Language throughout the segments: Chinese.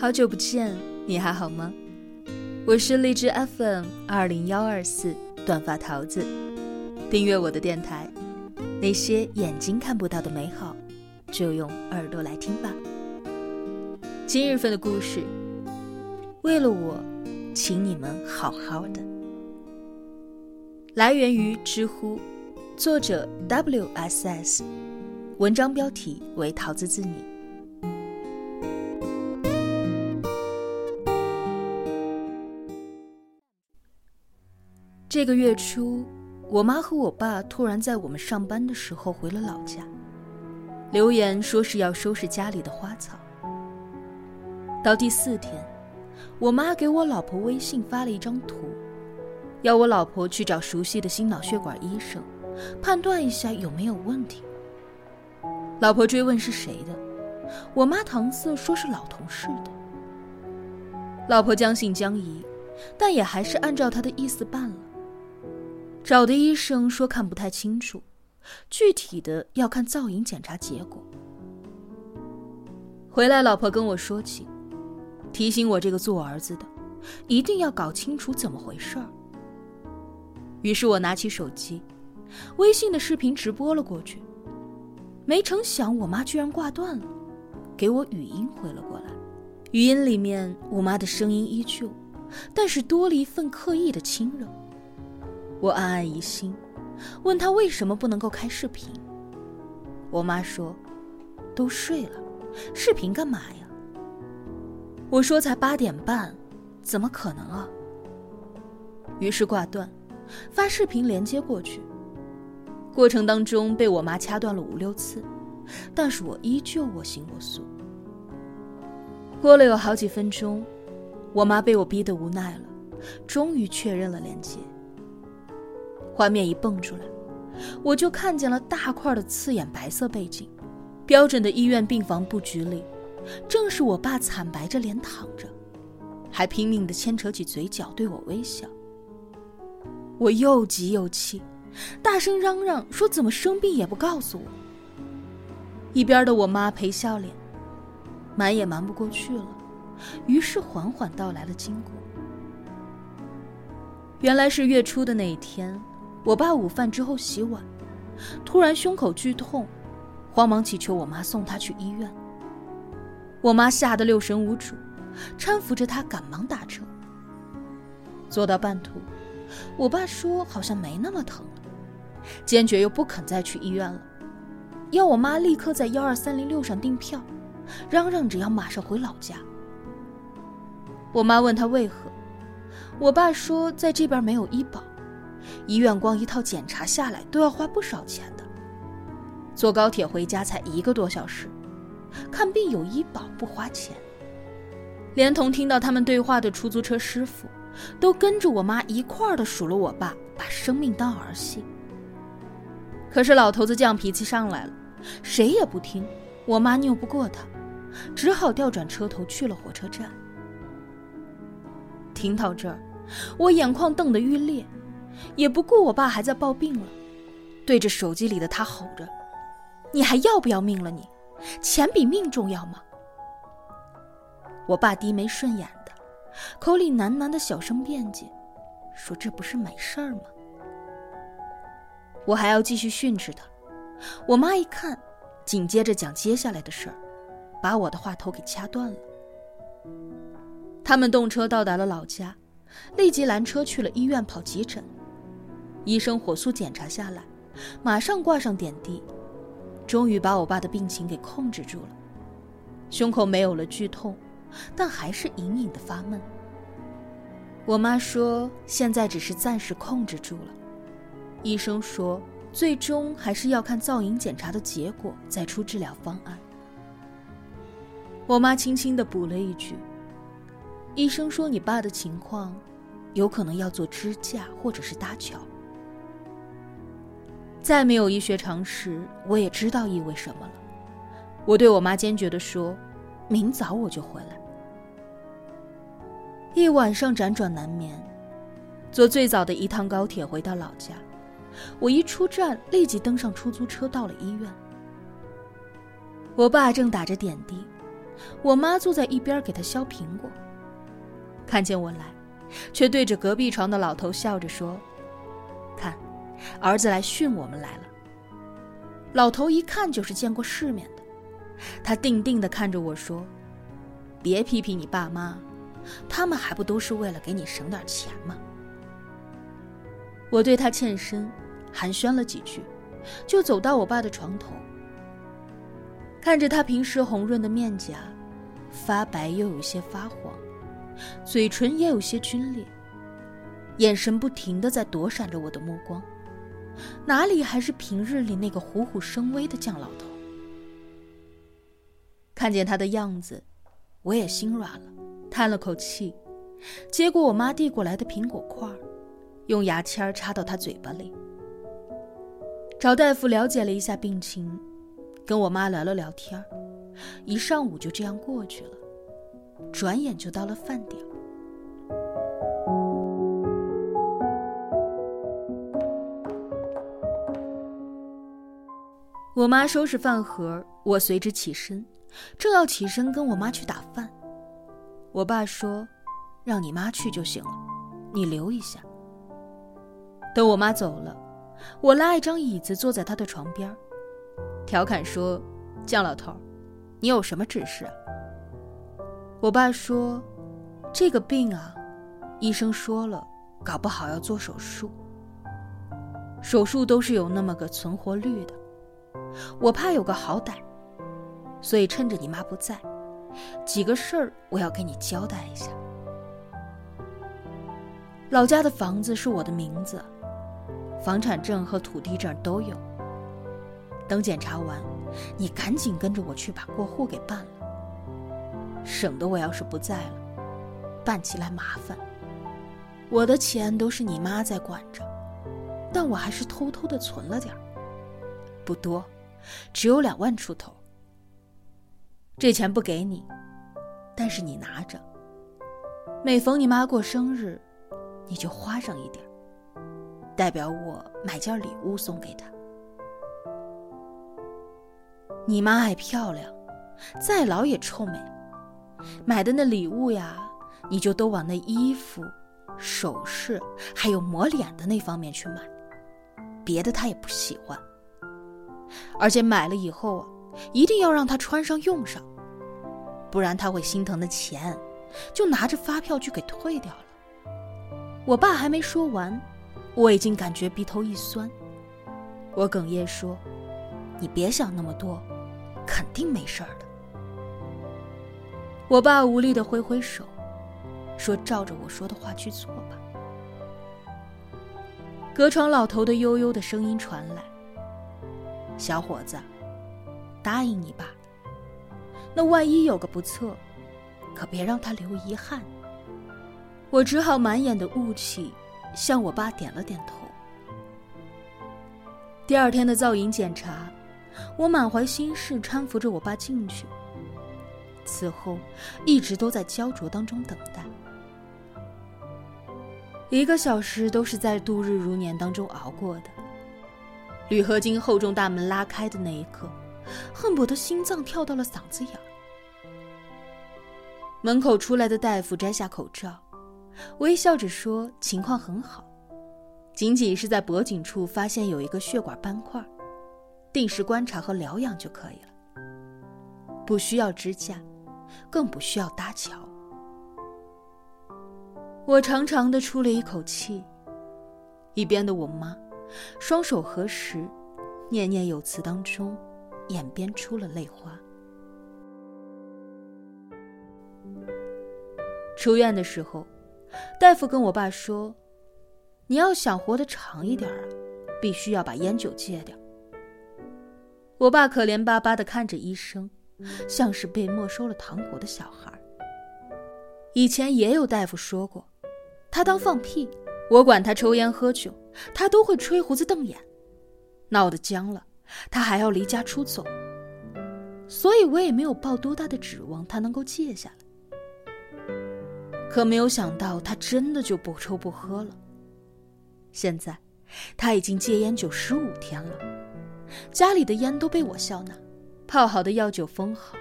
好久不见，你还好吗？我是荔枝 FM 二零幺二四短发桃子，订阅我的电台。那些眼睛看不到的美好，就用耳朵来听吧。今日份的故事，为了我，请你们好好的。来源于知乎，作者 WSS，文章标题为桃子自拟。这个月初，我妈和我爸突然在我们上班的时候回了老家，留言说是要收拾家里的花草。到第四天，我妈给我老婆微信发了一张图，要我老婆去找熟悉的心脑血管医生，判断一下有没有问题。老婆追问是谁的，我妈搪塞说是老同事的。老婆将信将疑，但也还是按照她的意思办了。找的医生说看不太清楚，具体的要看造影检查结果。回来，老婆跟我说起，提醒我这个做儿子的，一定要搞清楚怎么回事儿。于是我拿起手机，微信的视频直播了过去。没成想，我妈居然挂断了，给我语音回了过来。语音里面，我妈的声音依旧，但是多了一份刻意的亲热。我暗暗疑心，问他为什么不能够开视频。我妈说：“都睡了，视频干嘛呀？”我说：“才八点半，怎么可能啊？”于是挂断，发视频连接过去。过程当中被我妈掐断了五六次，但是我依旧我行我素。过了有好几分钟，我妈被我逼得无奈了，终于确认了连接。画面一蹦出来，我就看见了大块的刺眼白色背景，标准的医院病房布局里，正是我爸惨白着脸躺着，还拼命的牵扯起嘴角对我微笑。我又急又气，大声嚷嚷说：“怎么生病也不告诉我？”一边的我妈陪笑脸，瞒也瞒不过去了，于是缓缓道来了经过。原来是月初的那一天。我爸午饭之后洗碗，突然胸口剧痛，慌忙祈求我妈送他去医院。我妈吓得六神无主，搀扶着他赶忙打车。坐到半途，我爸说好像没那么疼了，坚决又不肯再去医院了，要我妈立刻在幺二三零六上订票，嚷嚷着要马上回老家。我妈问他为何，我爸说在这边没有医保。医院光一套检查下来都要花不少钱的，坐高铁回家才一个多小时，看病有医保不花钱。连同听到他们对话的出租车师傅，都跟着我妈一块儿的数了我爸把生命当儿戏。可是老头子犟脾气上来了，谁也不听，我妈拗不过他，只好调转车头去了火车站。听到这儿，我眼眶瞪得欲裂。也不顾我爸还在抱病了，对着手机里的他吼着：“你还要不要命了？你，钱比命重要吗？”我爸低眉顺眼的，口里喃喃的小声辩解，说：“这不是没事儿吗？”我还要继续训斥他。我妈一看，紧接着讲接下来的事儿，把我的话头给掐断了。他们动车到达了老家，立即拦车去了医院跑急诊。医生火速检查下来，马上挂上点滴，终于把我爸的病情给控制住了。胸口没有了剧痛，但还是隐隐的发闷。我妈说现在只是暂时控制住了，医生说最终还是要看造影检查的结果再出治疗方案。我妈轻轻的补了一句：“医生说你爸的情况，有可能要做支架或者是搭桥。”再没有医学常识，我也知道意味什么了。我对我妈坚决地说：“明早我就回来。”一晚上辗转难眠，坐最早的一趟高铁回到老家。我一出站，立即登上出租车到了医院。我爸正打着点滴，我妈坐在一边给他削苹果。看见我来，却对着隔壁床的老头笑着说：“，儿子来训我们来了。”老头一看就是见过世面的，他定定地看着我说：“别批评你爸妈，他们还不都是为了给你省点钱吗？”我对他欠身，寒暄了几句，就走到我爸的床头，看着他平时红润的面颊，发白又有些发黄，嘴唇也有些皲裂，眼神不停的在躲闪着我的目光。哪里还是平日里那个虎虎生威的犟老头？看见他的样子，我也心软了，叹了口气，接过我妈递过来的苹果块，用牙签插到他嘴巴里。找大夫了解了一下病情，跟我妈聊了聊天一上午就这样过去了，转眼就到了饭点。我妈收拾饭盒，我随之起身，正要起身跟我妈去打饭，我爸说：“让你妈去就行了，你留一下。”等我妈走了，我拉一张椅子坐在她的床边，调侃说：“姜老头，你有什么指示？”啊我爸说：“这个病啊，医生说了，搞不好要做手术。手术都是有那么个存活率的。”我怕有个好歹，所以趁着你妈不在，几个事儿我要给你交代一下。老家的房子是我的名字，房产证和土地证都有。等检查完，你赶紧跟着我去把过户给办了，省得我要是不在了，办起来麻烦。我的钱都是你妈在管着，但我还是偷偷的存了点儿，不多。只有两万出头，这钱不给你，但是你拿着。每逢你妈过生日，你就花上一点，代表我买件礼物送给她。你妈爱漂亮，再老也臭美，买的那礼物呀，你就都往那衣服、首饰还有抹脸的那方面去买，别的她也不喜欢。而且买了以后啊，一定要让他穿上用上，不然他会心疼的钱，就拿着发票就给退掉了。我爸还没说完，我已经感觉鼻头一酸。我哽咽说：“你别想那么多，肯定没事儿的。”我爸无力的挥挥手，说：“照着我说的话去做吧。”隔窗老头的悠悠的声音传来。小伙子，答应你吧。那万一有个不测，可别让他留遗憾。我只好满眼的雾气，向我爸点了点头。第二天的造影检查，我满怀心事搀扶着我爸进去。此后，一直都在焦灼当中等待。一个小时都是在度日如年当中熬过的。铝合金厚重大门拉开的那一刻，恨不得心脏跳到了嗓子眼儿。门口出来的大夫摘下口罩，微笑着说：“情况很好，仅仅是在脖颈处发现有一个血管斑块，定时观察和疗养就可以了，不需要支架，更不需要搭桥。”我长长的出了一口气，一边的我妈。双手合十，念念有词当中，眼边出了泪花。出院的时候，大夫跟我爸说：“你要想活得长一点啊，必须要把烟酒戒掉。”我爸可怜巴巴的看着医生，像是被没收了糖果的小孩。以前也有大夫说过，他当放屁。我管他抽烟喝酒，他都会吹胡子瞪眼，闹得僵了，他还要离家出走。所以我也没有抱多大的指望他能够戒下来。可没有想到，他真的就不抽不喝了。现在，他已经戒烟酒十五天了，家里的烟都被我笑纳，泡好的药酒封好，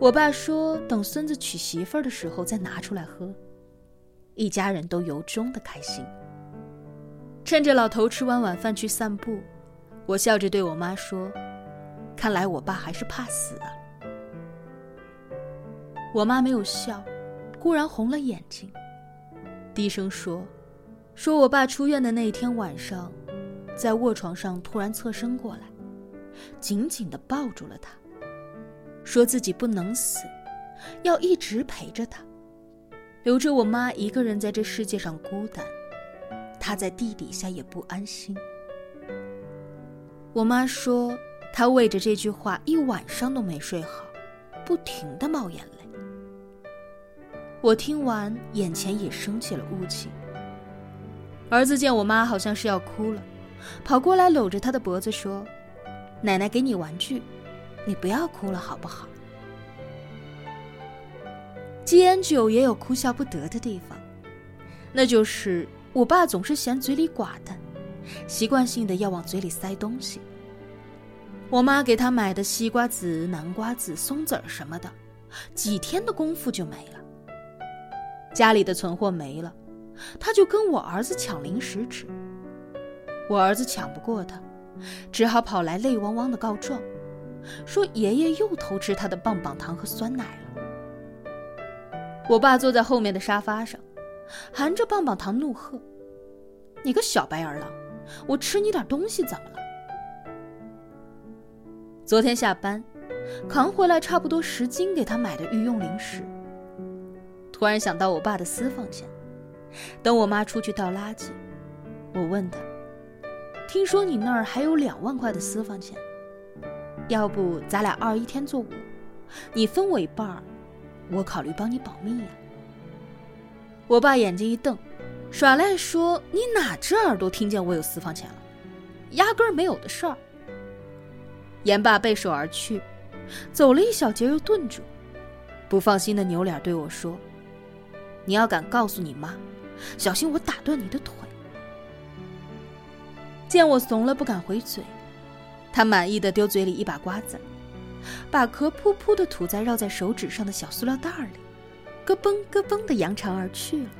我爸说等孙子娶媳妇儿的时候再拿出来喝。一家人都由衷的开心。趁着老头吃完晚饭去散步，我笑着对我妈说：“看来我爸还是怕死啊。”我妈没有笑，忽然红了眼睛，低声说：“说我爸出院的那一天晚上，在卧床上突然侧身过来，紧紧的抱住了他，说自己不能死，要一直陪着他。”留着我妈一个人在这世界上孤单，她在地底下也不安心。我妈说，她为着这句话一晚上都没睡好，不停的冒眼泪。我听完，眼前也升起了雾气。儿子见我妈好像是要哭了，跑过来搂着她的脖子说：“奶奶给你玩具，你不要哭了好不好？”戒烟酒也有哭笑不得的地方，那就是我爸总是嫌嘴里寡淡，习惯性的要往嘴里塞东西。我妈给他买的西瓜子、南瓜子、松子儿什么的，几天的功夫就没了。家里的存货没了，他就跟我儿子抢零食吃。我儿子抢不过他，只好跑来泪汪汪的告状，说爷爷又偷吃他的棒棒糖和酸奶了。我爸坐在后面的沙发上，含着棒棒糖怒喝：“你个小白眼狼，我吃你点东西怎么了？”昨天下班，扛回来差不多十斤给他买的御用零食。突然想到我爸的私房钱，等我妈出去倒垃圾，我问他：“听说你那儿还有两万块的私房钱，要不咱俩二一天做五，你分我一半儿。”我考虑帮你保密呀。我爸眼睛一瞪，耍赖说：“你哪只耳朵听见我有私房钱了？压根儿没有的事儿。”言罢背手而去，走了一小截又顿住，不放心的扭脸对我说：“你要敢告诉你妈，小心我打断你的腿。”见我怂了不敢回嘴，他满意的丢嘴里一把瓜子。把壳噗噗的吐在绕在手指上的小塑料袋里，咯嘣咯嘣的扬长而去了。